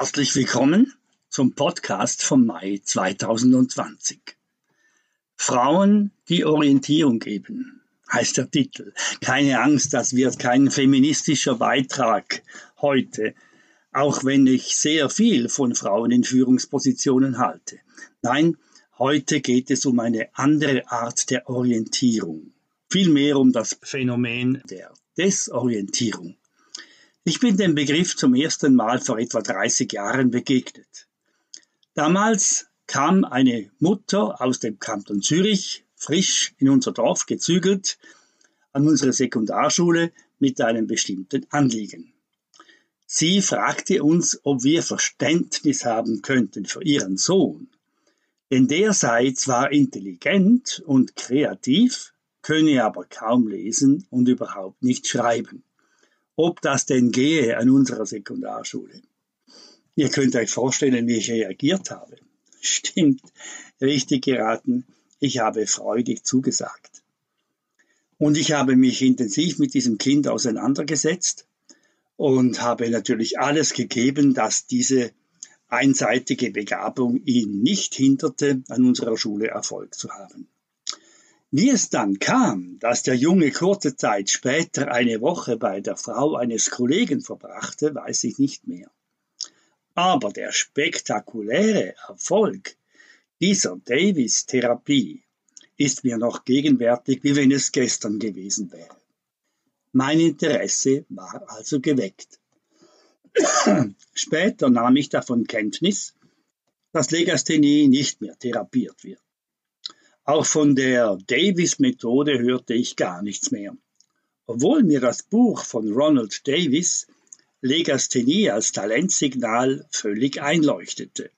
Herzlich willkommen zum Podcast vom Mai 2020. Frauen, die Orientierung geben, heißt der Titel. Keine Angst, das wird kein feministischer Beitrag heute, auch wenn ich sehr viel von Frauen in Führungspositionen halte. Nein, heute geht es um eine andere Art der Orientierung. Vielmehr um das Phänomen der Desorientierung. Ich bin dem Begriff zum ersten Mal vor etwa 30 Jahren begegnet. Damals kam eine Mutter aus dem Kanton Zürich, frisch in unser Dorf gezügelt, an unsere Sekundarschule mit einem bestimmten Anliegen. Sie fragte uns, ob wir Verständnis haben könnten für ihren Sohn, denn der sei zwar intelligent und kreativ, könne aber kaum lesen und überhaupt nicht schreiben ob das denn gehe an unserer Sekundarschule. Ihr könnt euch vorstellen, wie ich reagiert habe. Stimmt, richtig geraten. Ich habe freudig zugesagt. Und ich habe mich intensiv mit diesem Kind auseinandergesetzt und habe natürlich alles gegeben, dass diese einseitige Begabung ihn nicht hinderte, an unserer Schule Erfolg zu haben. Wie es dann kam, dass der Junge kurze Zeit später eine Woche bei der Frau eines Kollegen verbrachte, weiß ich nicht mehr. Aber der spektakuläre Erfolg dieser Davis-Therapie ist mir noch gegenwärtig, wie wenn es gestern gewesen wäre. Mein Interesse war also geweckt. Später nahm ich davon Kenntnis, dass Legasthenie nicht mehr therapiert wird. Auch von der Davis-Methode hörte ich gar nichts mehr. Obwohl mir das Buch von Ronald Davis Legasthenie als Talentsignal völlig einleuchtete.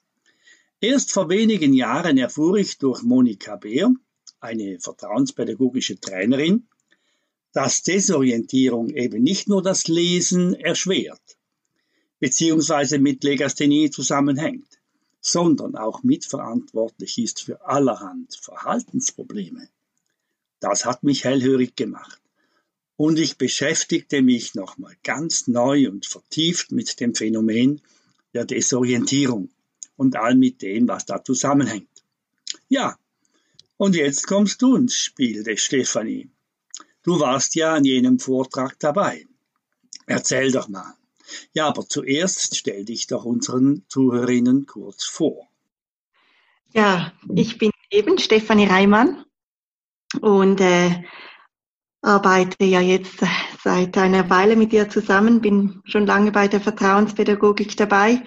Erst vor wenigen Jahren erfuhr ich durch Monika Beer, eine vertrauenspädagogische Trainerin, dass Desorientierung eben nicht nur das Lesen erschwert, beziehungsweise mit Legasthenie zusammenhängt sondern auch mitverantwortlich ist für allerhand Verhaltensprobleme. Das hat mich hellhörig gemacht. Und ich beschäftigte mich nochmal ganz neu und vertieft mit dem Phänomen der Desorientierung und all mit dem, was da zusammenhängt. Ja, und jetzt kommst du ins Spiel, Stefanie. Du warst ja an jenem Vortrag dabei. Erzähl doch mal. Ja, aber zuerst stell dich doch unseren Zuhörerinnen kurz vor. Ja, ich bin eben Stefanie Reimann und äh, arbeite ja jetzt seit einer Weile mit dir zusammen, bin schon lange bei der Vertrauenspädagogik dabei,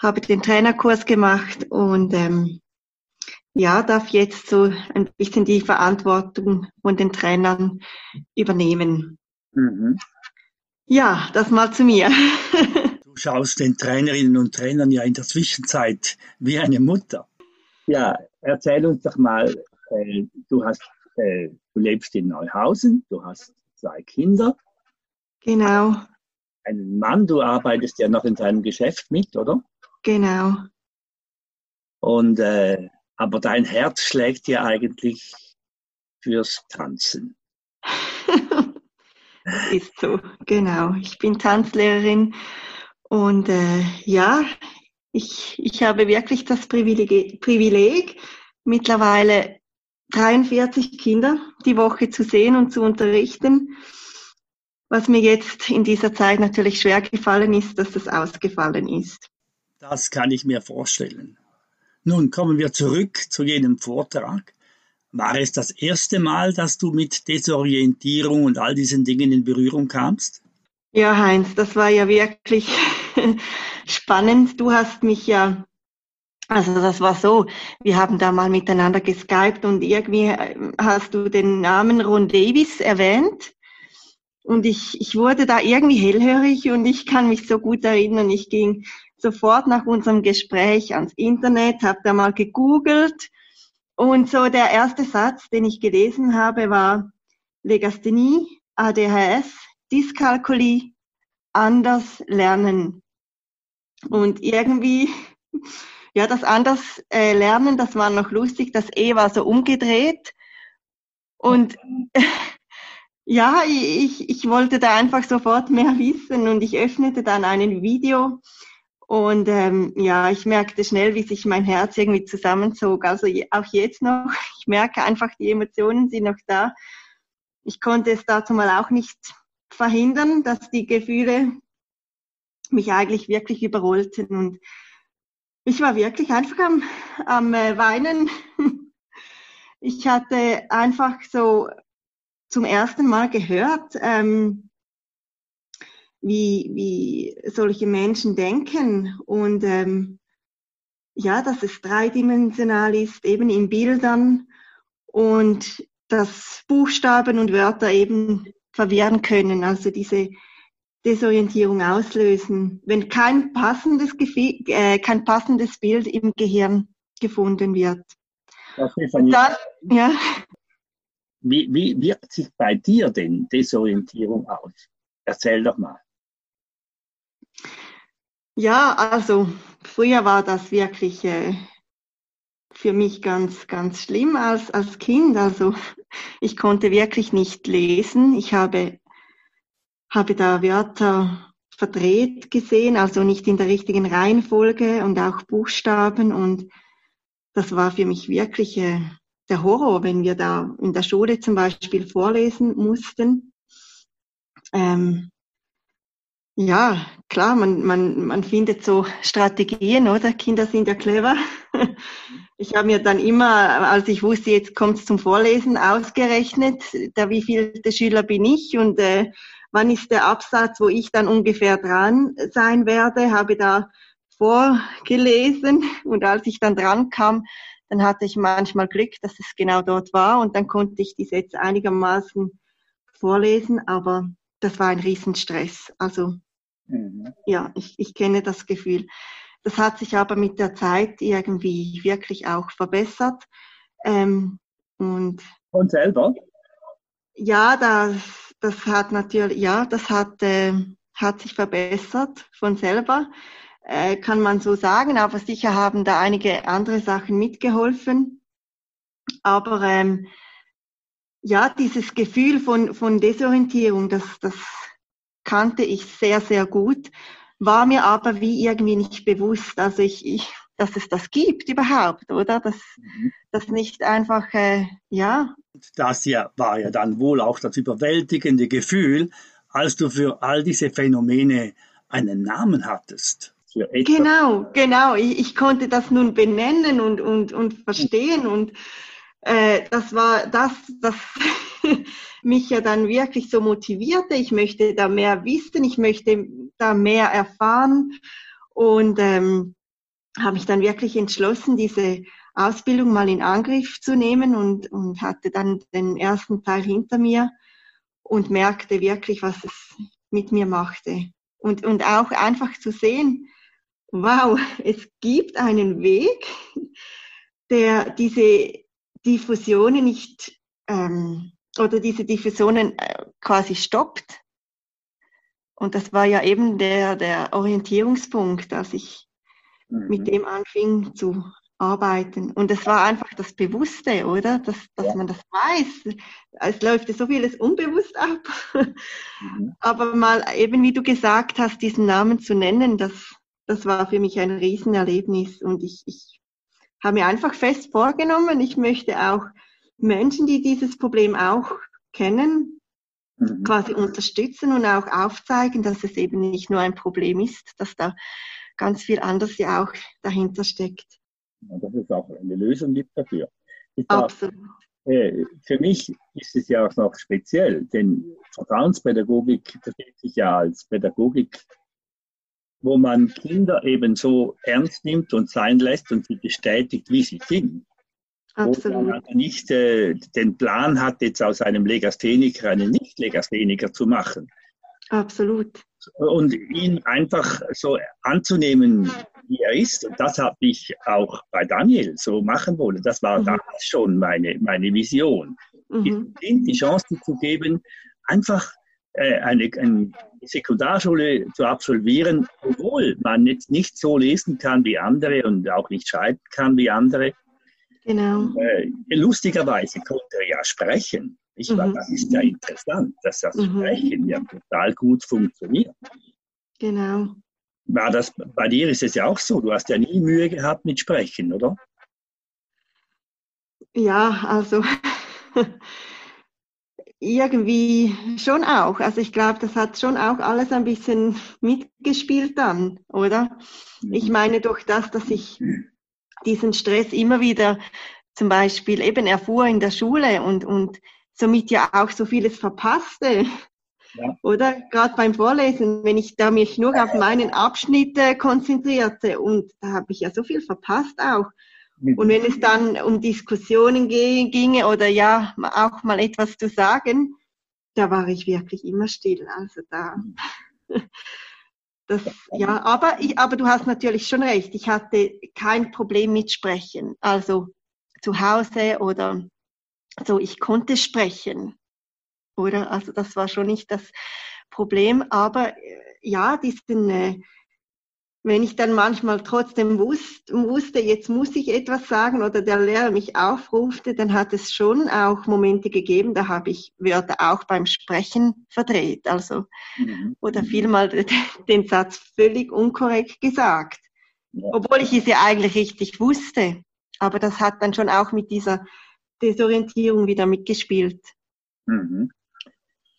habe den Trainerkurs gemacht und ähm, ja, darf jetzt so ein bisschen die Verantwortung von den Trainern übernehmen. Mhm. Ja, das mal zu mir. du schaust den Trainerinnen und Trainern ja in der Zwischenzeit wie eine Mutter. Ja, erzähl uns doch mal, äh, du hast, äh, du lebst in Neuhausen, du hast zwei Kinder. Genau. Einen Mann, du arbeitest ja noch in seinem Geschäft mit, oder? Genau. Und äh, aber dein Herz schlägt ja eigentlich fürs Tanzen. Ist so, genau. Ich bin Tanzlehrerin und äh, ja, ich, ich habe wirklich das Privileg, Privileg, mittlerweile 43 Kinder die Woche zu sehen und zu unterrichten. Was mir jetzt in dieser Zeit natürlich schwer gefallen ist, dass das ausgefallen ist. Das kann ich mir vorstellen. Nun kommen wir zurück zu jenem Vortrag. War es das erste Mal, dass du mit Desorientierung und all diesen Dingen in Berührung kamst? Ja, Heinz, das war ja wirklich spannend. Du hast mich ja, also das war so, wir haben da mal miteinander geskypt und irgendwie äh, hast du den Namen Ron Davis erwähnt. Und ich, ich wurde da irgendwie hellhörig und ich kann mich so gut erinnern. Ich ging sofort nach unserem Gespräch ans Internet, habe da mal gegoogelt und so der erste Satz, den ich gelesen habe, war Legasthenie, ADHS, Dyskalkulie, anders lernen. Und irgendwie, ja, das anders äh, lernen, das war noch lustig, das E war so umgedreht. Und ja, ich, ich wollte da einfach sofort mehr wissen und ich öffnete dann ein Video Und ähm, ja, ich merkte schnell, wie sich mein Herz irgendwie zusammenzog. Also auch jetzt noch, ich merke einfach, die Emotionen sind noch da. Ich konnte es dazu mal auch nicht verhindern, dass die Gefühle mich eigentlich wirklich überrollten. Und ich war wirklich einfach am, am äh, Weinen. Ich hatte einfach so zum ersten Mal gehört, ähm, wie, wie solche Menschen denken und ähm, ja, dass es dreidimensional ist, eben in Bildern und dass Buchstaben und Wörter eben verwirren können, also diese Desorientierung auslösen, wenn kein passendes, Gefühl, äh, kein passendes Bild im Gehirn gefunden wird. Dann, ja. Wie, wie wirkt sich bei dir denn Desorientierung aus? Erzähl doch mal. Ja, also früher war das wirklich äh, für mich ganz, ganz schlimm als, als Kind. Also ich konnte wirklich nicht lesen. Ich habe, habe da Wörter verdreht gesehen, also nicht in der richtigen Reihenfolge und auch Buchstaben. Und das war für mich wirklich äh, der Horror, wenn wir da in der Schule zum Beispiel vorlesen mussten. Ähm, ja, klar, man, man, man findet so Strategien, oder? Kinder sind ja clever. Ich habe mir dann immer, als ich wusste, jetzt kommt es zum Vorlesen, ausgerechnet, der wievielte Schüler bin ich und äh, wann ist der Absatz, wo ich dann ungefähr dran sein werde, habe da vorgelesen und als ich dann dran kam, dann hatte ich manchmal Glück, dass es genau dort war und dann konnte ich die Sätze einigermaßen vorlesen, aber das war ein Riesenstress. Also mhm. ja, ich, ich kenne das Gefühl. Das hat sich aber mit der Zeit irgendwie wirklich auch verbessert. Ähm, und, und selber? Ja, das, das hat natürlich, ja, das hat, äh, hat sich verbessert von selber, äh, kann man so sagen, aber sicher haben da einige andere Sachen mitgeholfen. Aber ähm, ja, dieses Gefühl von, von Desorientierung, das, das kannte ich sehr, sehr gut, war mir aber wie irgendwie nicht bewusst, also ich, ich dass es das gibt überhaupt, oder? Dass mhm. das nicht einfach, äh, ja. Das ja, war ja dann wohl auch das überwältigende Gefühl, als du für all diese Phänomene einen Namen hattest. Genau, genau. Ich, ich, konnte das nun benennen und, und, und verstehen und äh, das war das, das mich ja dann wirklich so motivierte. Ich möchte da mehr wissen, ich möchte da mehr erfahren und ähm, habe mich dann wirklich entschlossen, diese Ausbildung mal in Angriff zu nehmen und, und hatte dann den ersten Teil hinter mir und merkte wirklich, was es mit mir machte. Und, und auch einfach zu sehen, wow, es gibt einen Weg, der diese Diffusionen nicht ähm, oder diese Diffusionen äh, quasi stoppt. Und das war ja eben der, der Orientierungspunkt, als ich mhm. mit dem anfing zu arbeiten. Und es war einfach das Bewusste, oder? Dass, dass ja. man das weiß. Es läuft ja so vieles unbewusst ab. Mhm. Aber mal eben, wie du gesagt hast, diesen Namen zu nennen, das, das war für mich ein Riesenerlebnis. Und ich, ich habe mir einfach fest vorgenommen, ich möchte auch Menschen, die dieses Problem auch kennen, mhm. quasi unterstützen und auch aufzeigen, dass es eben nicht nur ein Problem ist, dass da ganz viel anderes ja auch dahinter steckt. Ja, dass es auch eine Lösung gibt dafür. Absolut. Äh, für mich ist es ja auch noch speziell, denn Vertrauenspädagogik versteht sich ja als Pädagogik wo man Kinder eben so ernst nimmt und sein lässt und sie bestätigt, wie sie sind. Absolut. Wo man also nicht äh, den Plan hat, jetzt aus einem Legastheniker einen Nicht-Legastheniker zu machen. Absolut. Und ihn einfach so anzunehmen, wie er ist. Und das habe ich auch bei Daniel so machen wollen. Das war mhm. damals schon meine, meine Vision. Mhm. Die Chance zu geben, einfach äh, eine, eine Sekundarschule zu absolvieren, obwohl man jetzt nicht so lesen kann wie andere und auch nicht schreiben kann wie andere. Genau. Äh, lustigerweise konnte er ja sprechen. Ich mhm. Das ist ja interessant, dass das mhm. Sprechen ja total gut funktioniert. Genau. War das, bei dir ist es ja auch so, du hast ja nie Mühe gehabt mit Sprechen, oder? Ja, also irgendwie schon auch. Also ich glaube, das hat schon auch alles ein bisschen mitgespielt dann, oder? Ich mhm. meine durch das, dass ich diesen Stress immer wieder zum Beispiel eben erfuhr in der Schule und, und somit ja auch so vieles verpasste. Ja. Oder gerade beim Vorlesen, wenn ich da mich nur auf meinen Abschnitt konzentrierte und da habe ich ja so viel verpasst auch. Und wenn es dann um Diskussionen ginge oder ja, auch mal etwas zu sagen, da war ich wirklich immer still. Also da, das, ja, aber ich, aber du hast natürlich schon recht. Ich hatte kein Problem mit Sprechen. Also zu Hause oder so, ich konnte sprechen. Oder? Also das war schon nicht das Problem. Aber äh, ja, diesen, äh, wenn ich dann manchmal trotzdem wusste, wusste, jetzt muss ich etwas sagen oder der Lehrer mich aufrufte, dann hat es schon auch Momente gegeben, da habe ich Wörter auch beim Sprechen verdreht, also mhm. oder vielmal den Satz völlig unkorrekt gesagt, ja. obwohl ich es ja eigentlich richtig wusste. Aber das hat dann schon auch mit dieser Desorientierung wieder mitgespielt. Mhm.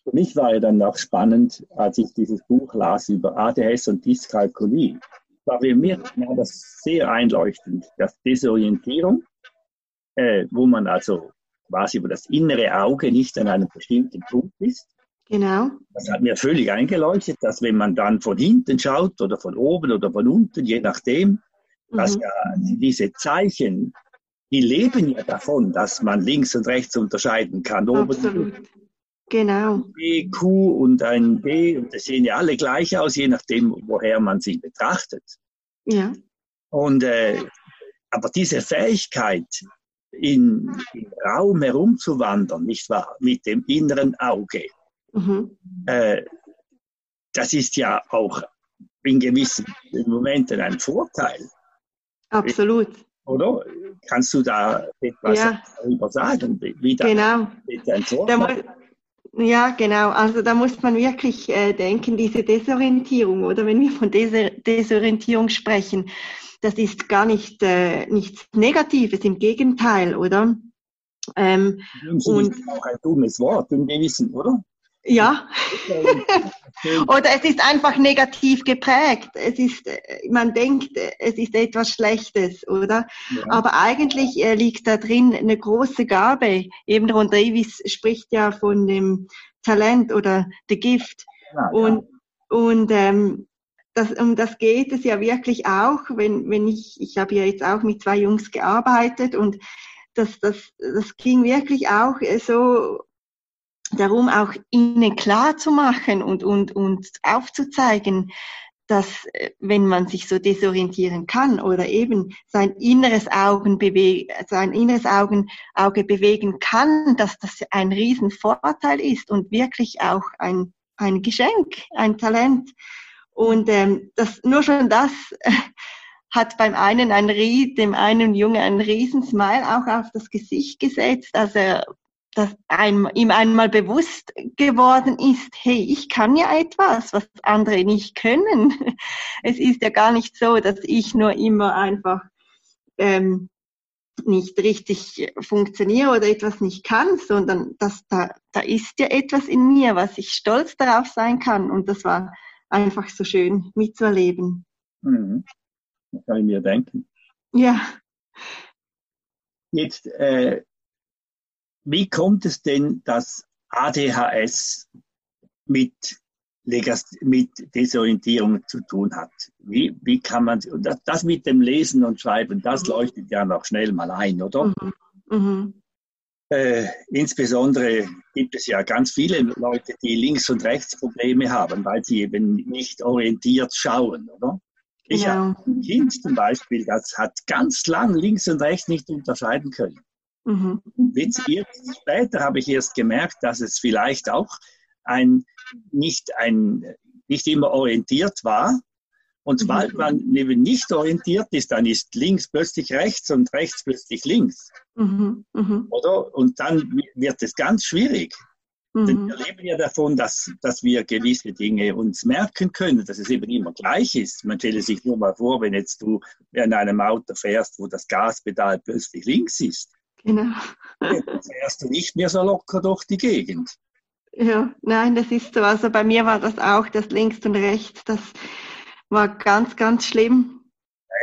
Für mich war ja dann auch spannend, als ich dieses Buch las über ADHS und Dyskalkulie, war für mich war das sehr einleuchtend, dass Desorientierung, äh, wo man also quasi über das innere Auge nicht an einem bestimmten Punkt ist. Genau. Das hat mir völlig eingeleuchtet, dass wenn man dann von hinten schaut oder von oben oder von unten, je nachdem, mhm. dass ja diese Zeichen, die leben ja davon, dass man links und rechts unterscheiden kann. Oben Absolut. Genau. B, Q und ein B, und das sehen ja alle gleich aus, je nachdem, woher man sie betrachtet. Ja. Und, äh, aber diese Fähigkeit, in, im Raum herumzuwandern, nicht wahr, mit dem inneren Auge, mhm. äh, das ist ja auch in gewissen Momenten ein Vorteil. Absolut. Oder? Kannst du da etwas ja. darüber sagen? Wie genau. ein Vorteil? Ja, genau. Also da muss man wirklich äh, denken, diese Desorientierung, oder wenn wir von Des Desorientierung sprechen, das ist gar nicht äh, nichts Negatives, im Gegenteil, oder? Ähm, und auch ein dummes Wort im Gewissen, oder? Ja. Oder es ist einfach negativ geprägt. Es ist, man denkt, es ist etwas Schlechtes, oder? Ja. Aber eigentlich äh, liegt da drin eine große Gabe. Eben Ron Davis spricht ja von dem Talent oder the Gift. Ja, und, ja. und ähm, das, um das geht es ja wirklich auch, wenn, wenn ich, ich habe ja jetzt auch mit zwei Jungs gearbeitet und das, das, das ging wirklich auch so darum, auch ihnen klar zu machen und, und, und aufzuzeigen, dass äh, wenn man sich so desorientieren kann oder eben sein inneres Augen bewegen, sein inneres Augen, Auge bewegen kann, dass das ein Riesenvorteil ist und wirklich auch ein, ein Geschenk, ein Talent. Und ähm, das, nur schon das hat beim einen ein, dem einen Junge ein Riesensmile auch auf das Gesicht gesetzt, als er dass einem, ihm einmal bewusst geworden ist, hey, ich kann ja etwas, was andere nicht können. Es ist ja gar nicht so, dass ich nur immer einfach ähm, nicht richtig funktioniere oder etwas nicht kann, sondern dass da, da ist ja etwas in mir, was ich stolz darauf sein kann. Und das war einfach so schön mitzuerleben. Mhm. Das kann ich mir denken. Ja. Jetzt äh, wie kommt es denn, dass ADHS mit, mit Desorientierung zu tun hat? Wie, wie kann man, das, das mit dem Lesen und Schreiben, das mhm. leuchtet ja noch schnell mal ein, oder? Mhm. Mhm. Äh, insbesondere gibt es ja ganz viele Leute, die Links- und Rechtsprobleme haben, weil sie eben nicht orientiert schauen, oder? Ich ja. habe ein Kind zum Beispiel, das hat ganz lang links und rechts nicht unterscheiden können. Mhm. Jetzt später habe ich erst gemerkt, dass es vielleicht auch ein nicht ein nicht immer orientiert war. Und mhm. sobald man eben nicht orientiert ist, dann ist links plötzlich rechts und rechts plötzlich links. Mhm. Mhm. Oder? Und dann wird es ganz schwierig. Mhm. Denn wir leben ja davon, dass, dass wir gewisse Dinge uns merken können, dass es eben immer gleich ist. Man stelle sich nur mal vor, wenn jetzt du in einem Auto fährst, wo das Gaspedal plötzlich links ist. Genau. Fährst du nicht mehr so locker durch die Gegend. Ja, nein, das ist so. Also bei mir war das auch, das links und rechts, das war ganz, ganz schlimm.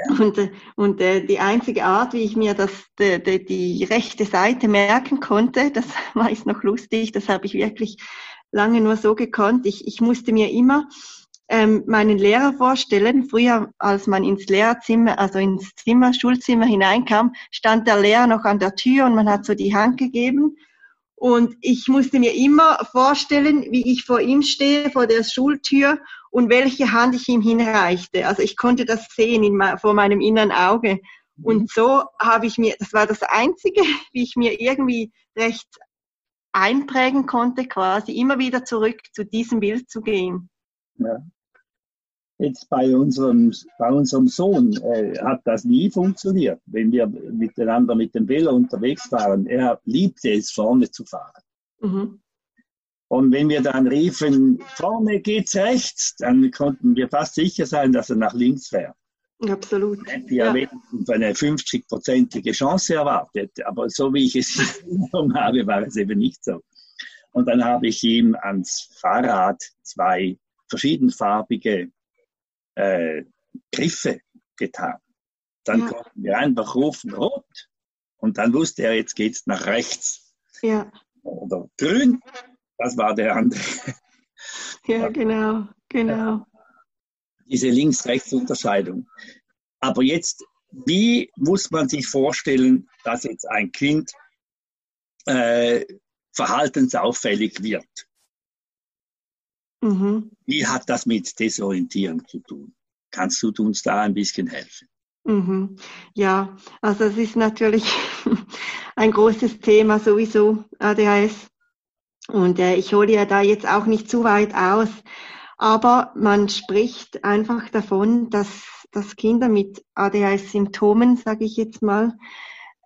Und, und äh, die einzige Art, wie ich mir das, die, die, die rechte Seite merken konnte, das war jetzt noch lustig, das habe ich wirklich lange nur so gekonnt. Ich, ich musste mir immer ähm, meinen Lehrer vorstellen. Früher, als man ins Lehrerzimmer, also ins Zimmer, Schulzimmer hineinkam, stand der Lehrer noch an der Tür und man hat so die Hand gegeben. Und ich musste mir immer vorstellen, wie ich vor ihm stehe, vor der Schultür und welche Hand ich ihm hinreichte. Also ich konnte das sehen in, vor meinem inneren Auge. Mhm. Und so habe ich mir, das war das Einzige, wie ich mir irgendwie recht einprägen konnte, quasi immer wieder zurück zu diesem Bild zu gehen. Ja jetzt bei unserem, bei unserem Sohn äh, hat das nie funktioniert, wenn wir miteinander mit dem Velo unterwegs waren. Er liebte es, vorne zu fahren. Mhm. Und wenn wir dann riefen, vorne geht's rechts, dann konnten wir fast sicher sein, dass er nach links fährt. Absolut. Hätte ja, ja eine 50-prozentige Chance erwartet, aber so wie ich es genommen habe, war es eben nicht so. Und dann habe ich ihm ans Fahrrad zwei verschiedenfarbige äh, Griffe getan. Dann ja. konnten wir einfach rufen rot und dann wusste er, jetzt geht's nach rechts. Ja. Oder grün, das war der andere. Ja, genau, genau. Diese Links-Rechts-Unterscheidung. Aber jetzt, wie muss man sich vorstellen, dass jetzt ein Kind äh, verhaltensauffällig wird? Mhm. Wie hat das mit Desorientierung zu tun? Kannst du uns da ein bisschen helfen? Mhm. Ja, also es ist natürlich ein großes Thema sowieso, ADHS. Und äh, ich hole ja da jetzt auch nicht zu weit aus. Aber man spricht einfach davon, dass, dass Kinder mit ADHS-Symptomen, sage ich jetzt mal,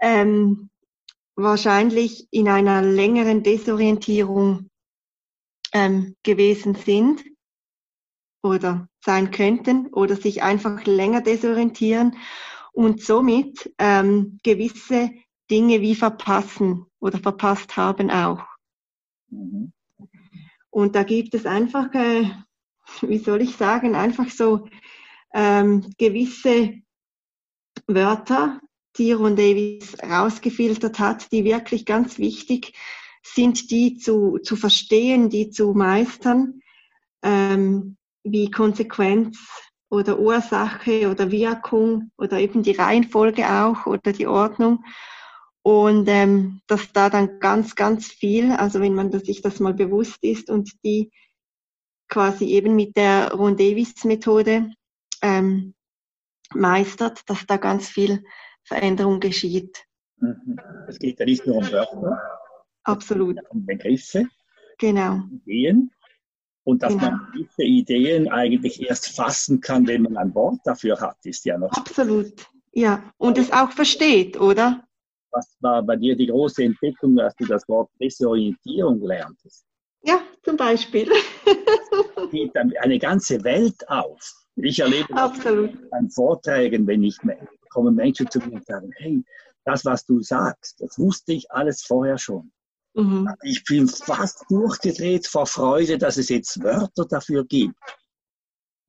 ähm, wahrscheinlich in einer längeren Desorientierung ähm, gewesen sind oder sein könnten oder sich einfach länger desorientieren und somit ähm, gewisse Dinge wie verpassen oder verpasst haben auch. Mhm. Und da gibt es einfach, äh, wie soll ich sagen, einfach so ähm, gewisse Wörter, die Ron Davis rausgefiltert hat, die wirklich ganz wichtig sind, die zu, zu verstehen, die zu meistern, ähm, wie Konsequenz oder Ursache oder Wirkung oder eben die Reihenfolge auch oder die Ordnung. Und ähm, dass da dann ganz, ganz viel, also wenn man sich das mal bewusst ist und die quasi eben mit der Ron-Davis-Methode ähm, meistert, dass da ganz viel Veränderung geschieht. Mhm. Es geht ja nicht nur um Wörter, Absolut. Begriffe, genau. Ideen. Und dass genau. man diese Ideen eigentlich erst fassen kann, wenn man ein Wort dafür hat, ist ja noch. Absolut. Ja, und es auch versteht, oder? Was war bei dir die große Entdeckung, dass du das Wort Desorientierung lerntest? Ja, zum Beispiel. geht dann eine ganze Welt auf. Ich erlebe Absolut. das an Vorträgen, wenn ich kommen Menschen zu mir und sagen, hey, das, was du sagst, das wusste ich alles vorher schon. Mhm. Ich bin fast durchgedreht vor Freude, dass es jetzt Wörter dafür gibt.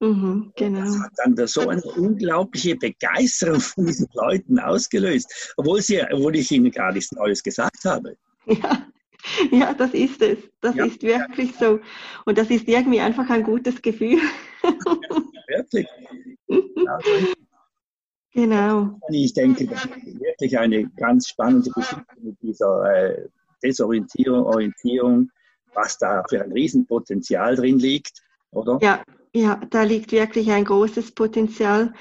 Mhm, genau. Das hat dann so eine unglaubliche Begeisterung von diesen Leuten ausgelöst, obwohl, sie, obwohl ich ihnen gar nichts Neues gesagt habe. Ja, ja das ist es. Das ja. ist wirklich so. Und das ist irgendwie einfach ein gutes Gefühl. wirklich. Genau. Ich denke, das ist wirklich eine ganz spannende Geschichte mit dieser äh, Desorientierung, Orientierung, was da für ein Riesenpotenzial drin liegt, oder? Ja, ja, da liegt wirklich ein großes Potenzial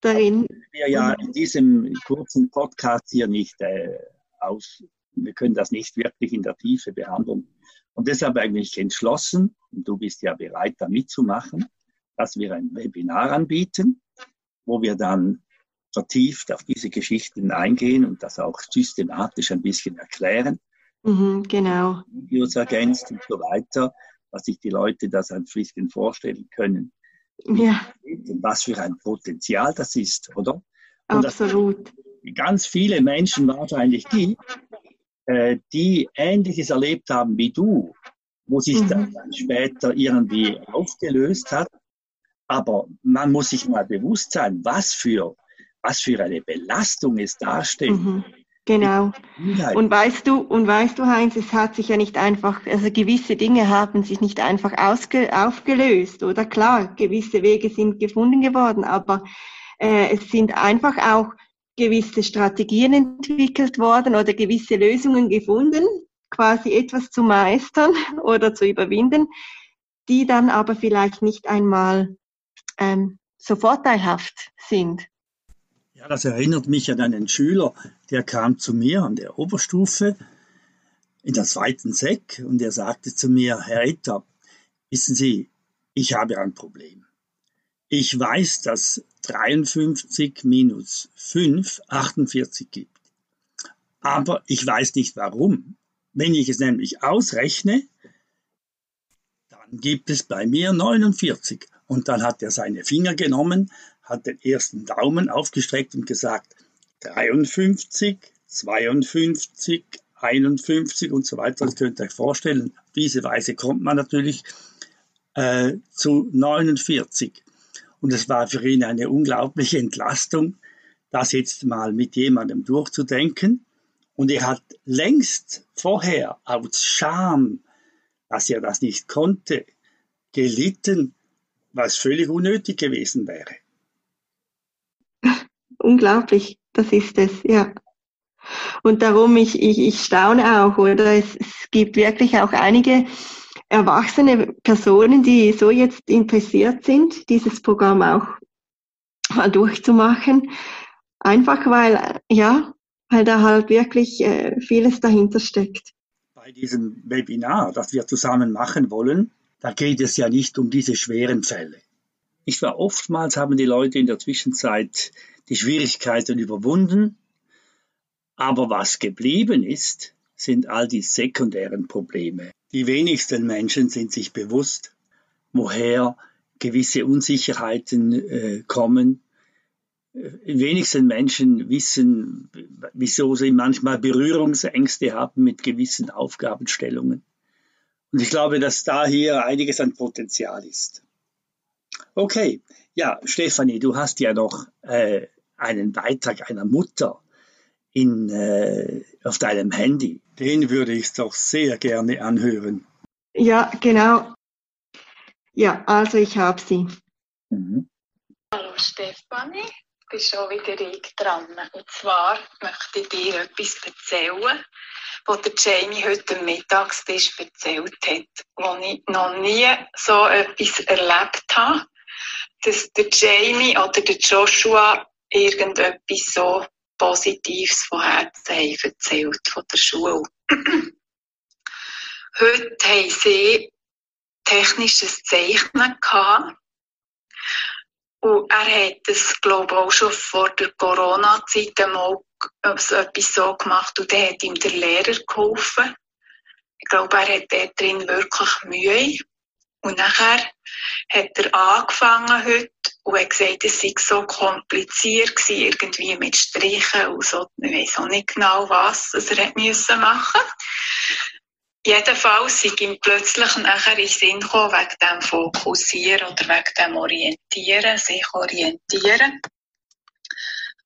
darin. Wir ja in diesem kurzen Podcast hier nicht äh, aus, wir können das nicht wirklich in der Tiefe behandeln. Und deshalb eigentlich entschlossen, und du bist ja bereit, da mitzumachen, dass wir ein Webinar anbieten, wo wir dann vertieft auf diese Geschichten eingehen und das auch systematisch ein bisschen erklären Mhm, genau. Videos ergänzt und so weiter, dass sich die Leute das ein bisschen vorstellen können. Ja. Und was für ein Potenzial das ist, oder? Und Absolut. ganz viele Menschen wahrscheinlich gibt, äh, die Ähnliches erlebt haben wie du, wo sich mhm. das dann später irgendwie aufgelöst hat. Aber man muss sich mal bewusst sein, was für, was für eine Belastung es darstellt. Mhm. Genau. Und weißt du, und weißt du, Heinz, es hat sich ja nicht einfach, also gewisse Dinge haben sich nicht einfach ausge, aufgelöst, oder klar, gewisse Wege sind gefunden geworden, aber äh, es sind einfach auch gewisse Strategien entwickelt worden oder gewisse Lösungen gefunden, quasi etwas zu meistern oder zu überwinden, die dann aber vielleicht nicht einmal ähm, so vorteilhaft sind. Ja, das erinnert mich an einen Schüler, der kam zu mir an der Oberstufe in der zweiten Sek und er sagte zu mir, Herr Etter, wissen Sie, ich habe ein Problem. Ich weiß, dass 53 minus 5 48 gibt. Aber ich weiß nicht warum. Wenn ich es nämlich ausrechne, dann gibt es bei mir 49. Und dann hat er seine Finger genommen, hat den ersten Daumen aufgestreckt und gesagt 53, 52, 51 und so weiter. Das könnt ihr euch vorstellen. Auf diese Weise kommt man natürlich äh, zu 49. Und es war für ihn eine unglaubliche Entlastung, das jetzt mal mit jemandem durchzudenken. Und er hat längst vorher aus Scham, dass er das nicht konnte, gelitten, was völlig unnötig gewesen wäre. Unglaublich, das ist es, ja. Und darum, ich, ich, ich staune auch, oder? Es, es gibt wirklich auch einige erwachsene Personen, die so jetzt interessiert sind, dieses Programm auch mal durchzumachen. Einfach weil, ja, weil da halt wirklich äh, vieles dahinter steckt. Bei diesem Webinar, das wir zusammen machen wollen, da geht es ja nicht um diese schweren Fälle. Ich war oftmals haben die Leute in der Zwischenzeit die Schwierigkeiten überwunden, aber was geblieben ist, sind all die sekundären Probleme. Die wenigsten Menschen sind sich bewusst, woher gewisse Unsicherheiten äh, kommen. Äh, die wenigsten Menschen wissen, wieso sie manchmal Berührungsängste haben mit gewissen Aufgabenstellungen. Und ich glaube, dass da hier einiges an Potenzial ist. Okay, ja, Stefanie, du hast ja noch äh, einen Beitrag einer Mutter in, äh, auf deinem Handy. Den würde ich doch sehr gerne anhören. Ja, genau. Ja, also ich habe sie. Mhm. Hallo Stefanie, ich bin schon wieder ich dran. Und zwar möchte ich dir etwas erzählen, was der Jamie heute am Mittagstisch erzählt hat, wo ich noch nie so etwas erlebt habe, dass der Jamie oder der Joshua irgendetwas so Positives von Herzen haben erzählt von der Schule. Heute haben sie technisches Zeichnen gehabt. Und er hat das, glaube ich, auch schon vor der Corona-Zeit einmal etwas so gemacht und dann hat ihm der Lehrer geholfen. Ich glaube, er hat dort drin wirklich Mühe. Und nachher hat er angefangen heute und hat gesagt, es sei so kompliziert gewesen, irgendwie mit Strichen und so. Ich weiß auch nicht genau, was, er hat müssen machen Jedenfalls sind ihm plötzlich nachher in Sinn gekommen, wegen dem Fokussieren oder wegen dem Orientieren, sich orientieren.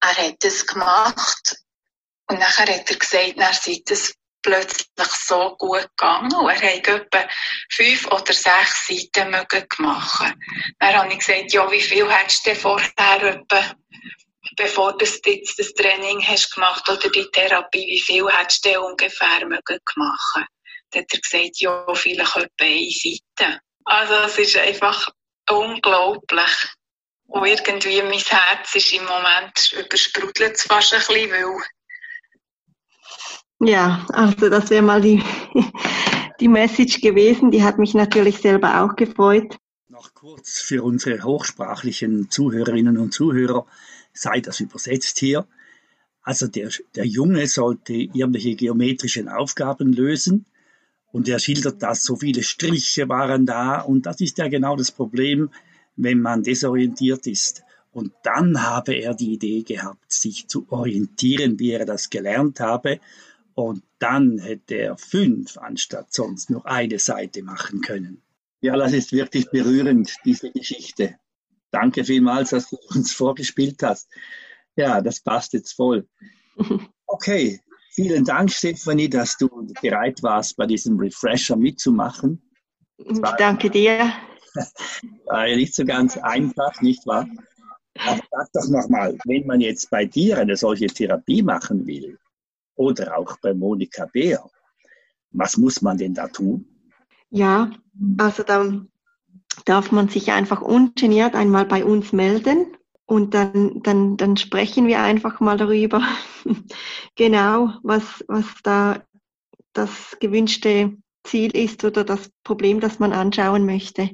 Er hat das gemacht und nachher hat er gesagt, er sei das plötzlich so gut gegangen und er hat etwa fünf oder sechs Seiten mögen machen. Dann habe ich gesagt, ja, wie viel hättest du vorher etwa, bevor du jetzt das Training hast gemacht oder die Therapie, wie viel hättest du ungefähr mögen machen? Dann hat er gesagt, ja, vielleicht etwa eine Seite. Also es ist einfach unglaublich. Und irgendwie mein Herz ist im Moment übersprudelt fast ein bisschen, weil ja, also das wäre mal die, die Message gewesen. Die hat mich natürlich selber auch gefreut. Noch kurz für unsere hochsprachlichen Zuhörerinnen und Zuhörer sei das übersetzt hier. Also der, der Junge sollte irgendwelche geometrischen Aufgaben lösen und er schildert das, so viele Striche waren da und das ist ja genau das Problem, wenn man desorientiert ist. Und dann habe er die Idee gehabt, sich zu orientieren, wie er das gelernt habe. Und dann hätte er fünf anstatt sonst nur eine Seite machen können. Ja, das ist wirklich berührend, diese Geschichte. Danke vielmals, dass du uns vorgespielt hast. Ja, das passt jetzt voll. Okay, vielen Dank, Stefanie, dass du bereit warst, bei diesem Refresher mitzumachen. Ich danke dir. War ja nicht so ganz einfach, nicht wahr? Aber sag doch nochmal, wenn man jetzt bei dir eine solche Therapie machen will oder auch bei Monika Bär, was muss man denn da tun? Ja, also dann darf man sich einfach ungeniert einmal bei uns melden und dann, dann, dann sprechen wir einfach mal darüber, genau, was, was da das gewünschte Ziel ist oder das Problem, das man anschauen möchte.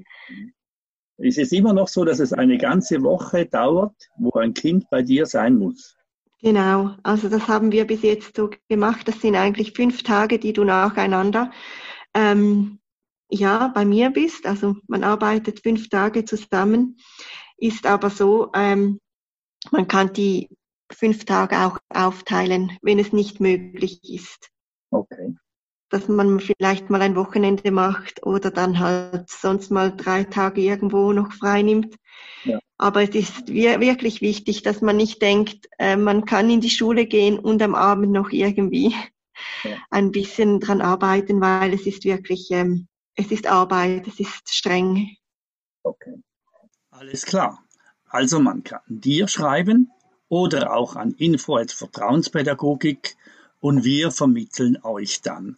Ist es immer noch so, dass es eine ganze Woche dauert, wo ein Kind bei dir sein muss? Genau, also das haben wir bis jetzt so gemacht. Das sind eigentlich fünf Tage, die du nacheinander ähm, ja, bei mir bist. Also man arbeitet fünf Tage zusammen, ist aber so, ähm, man kann die fünf Tage auch aufteilen, wenn es nicht möglich ist. Okay. Dass man vielleicht mal ein Wochenende macht oder dann halt sonst mal drei Tage irgendwo noch frei nimmt. Ja. Aber es ist wirklich wichtig, dass man nicht denkt, äh, man kann in die Schule gehen und am Abend noch irgendwie ja. ein bisschen dran arbeiten, weil es ist wirklich ähm, es ist Arbeit, es ist streng. Okay. Alles klar. Also man kann dir schreiben oder auch an Info Vertrauenspädagogik und wir vermitteln euch dann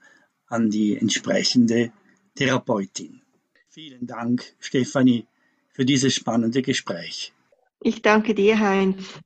an die entsprechende Therapeutin. Vielen Dank, Stefanie, für dieses spannende Gespräch. Ich danke dir, Heinz.